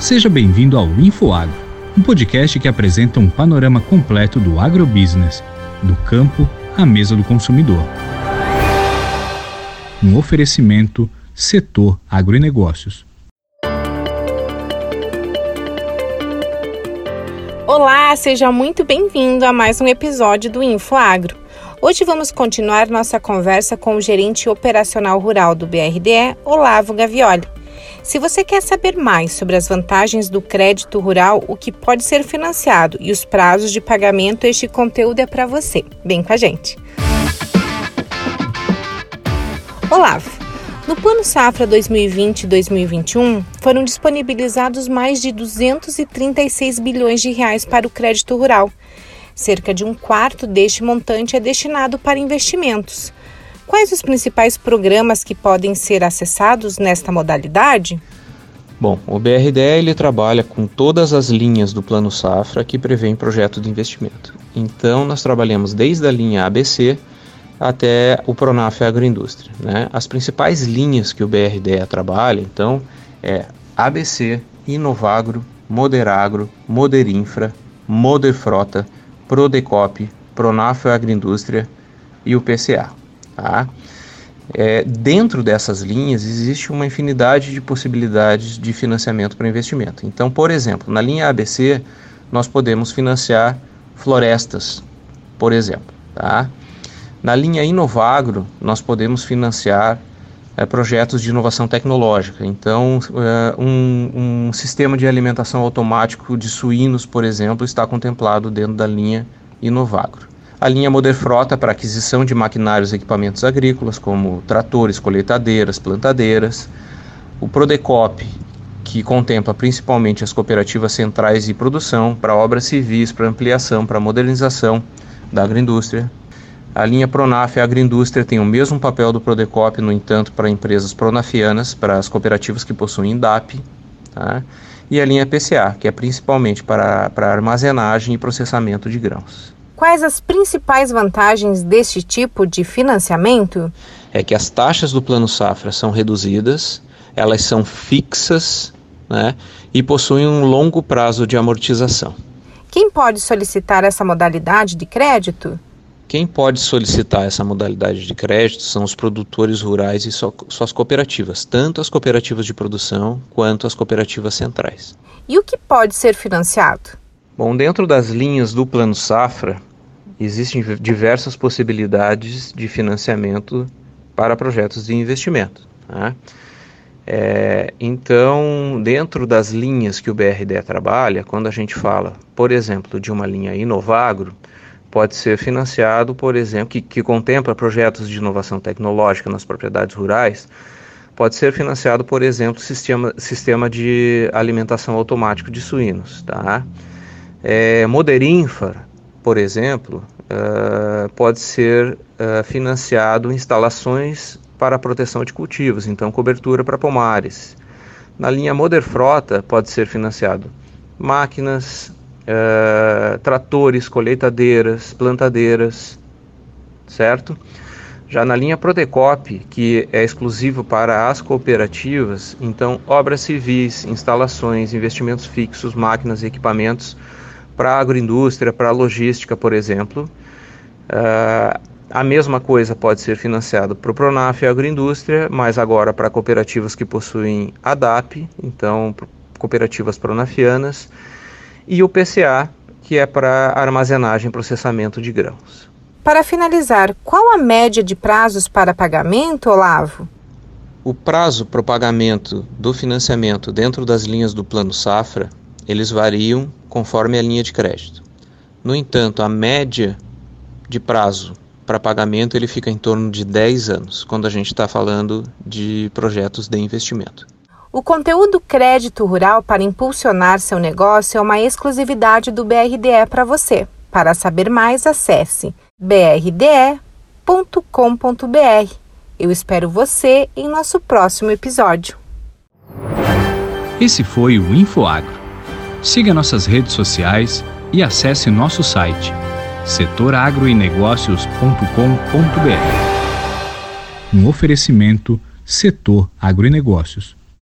Seja bem-vindo ao InfoAgro, um podcast que apresenta um panorama completo do agrobusiness, do campo à mesa do consumidor. Um oferecimento Setor Agronegócios. Olá, seja muito bem-vindo a mais um episódio do InfoAgro. Hoje vamos continuar nossa conversa com o gerente operacional rural do BRDE, Olavo Gavioli. Se você quer saber mais sobre as vantagens do crédito rural, o que pode ser financiado e os prazos de pagamento, este conteúdo é para você. Vem com a gente. Olavo, no Plano Safra 2020-2021, foram disponibilizados mais de 236 bilhões de reais para o crédito rural. Cerca de um quarto deste montante é destinado para investimentos. Quais os principais programas que podem ser acessados nesta modalidade? Bom, o BRDE ele trabalha com todas as linhas do Plano Safra que prevêem projeto de investimento. Então, nós trabalhamos desde a linha ABC até o Pronaf Agroindústria. Né? As principais linhas que o BRDE trabalha, então, é ABC, Inovagro, Moderagro, Moderinfra, Moderfrota, Prodecop, Pronaf Agroindústria e o PCA. Tá? É, dentro dessas linhas existe uma infinidade de possibilidades de financiamento para investimento. Então, por exemplo, na linha ABC nós podemos financiar florestas, por exemplo. Tá? Na linha Inovagro nós podemos financiar é, projetos de inovação tecnológica. Então, é, um, um sistema de alimentação automático de suínos, por exemplo, está contemplado dentro da linha Inovagro a linha Moderfrota para aquisição de maquinários e equipamentos agrícolas, como tratores, colheitadeiras, plantadeiras, o Prodecop, que contempla principalmente as cooperativas centrais de produção para obras civis, para ampliação, para modernização da agroindústria. A linha Pronaf a agroindústria tem o mesmo papel do Prodecop, no entanto, para empresas pronafianas, para as cooperativas que possuem DAP. Tá? E a linha PCA, que é principalmente para, para armazenagem e processamento de grãos. Quais as principais vantagens deste tipo de financiamento? É que as taxas do Plano Safra são reduzidas, elas são fixas né, e possuem um longo prazo de amortização. Quem pode solicitar essa modalidade de crédito? Quem pode solicitar essa modalidade de crédito são os produtores rurais e suas cooperativas, tanto as cooperativas de produção quanto as cooperativas centrais. E o que pode ser financiado? Bom, dentro das linhas do Plano Safra, existem diversas possibilidades de financiamento para projetos de investimento. Tá? É, então, dentro das linhas que o BRD trabalha, quando a gente fala, por exemplo, de uma linha Inovagro, pode ser financiado, por exemplo, que, que contempla projetos de inovação tecnológica nas propriedades rurais, pode ser financiado, por exemplo, sistema, sistema de alimentação automático de suínos. Tá? É, Moderinfra por exemplo, uh, pode ser uh, financiado instalações para proteção de cultivos, então cobertura para pomares. Na linha Moderfrota pode ser financiado máquinas, uh, tratores, colheitadeiras, plantadeiras, certo? Já na linha Prodecop, que é exclusivo para as cooperativas, então obras civis, instalações, investimentos fixos, máquinas e equipamentos para a agroindústria, para a logística, por exemplo. Uh, a mesma coisa pode ser financiada para o Pronaf e a agroindústria, mas agora para cooperativas que possuem ADAP, então cooperativas pronafianas, e o PCA, que é para armazenagem e processamento de grãos. Para finalizar, qual a média de prazos para pagamento, Olavo? O prazo para o pagamento do financiamento dentro das linhas do Plano Safra eles variam conforme a linha de crédito. No entanto, a média de prazo para pagamento ele fica em torno de 10 anos, quando a gente está falando de projetos de investimento. O conteúdo Crédito Rural para impulsionar seu negócio é uma exclusividade do BRDE para você. Para saber mais, acesse brde.com.br. Eu espero você em nosso próximo episódio. Esse foi o InfoAgro Siga nossas redes sociais e acesse nosso site setoragroenegócios.com.br. Um oferecimento Setor Agronegócios.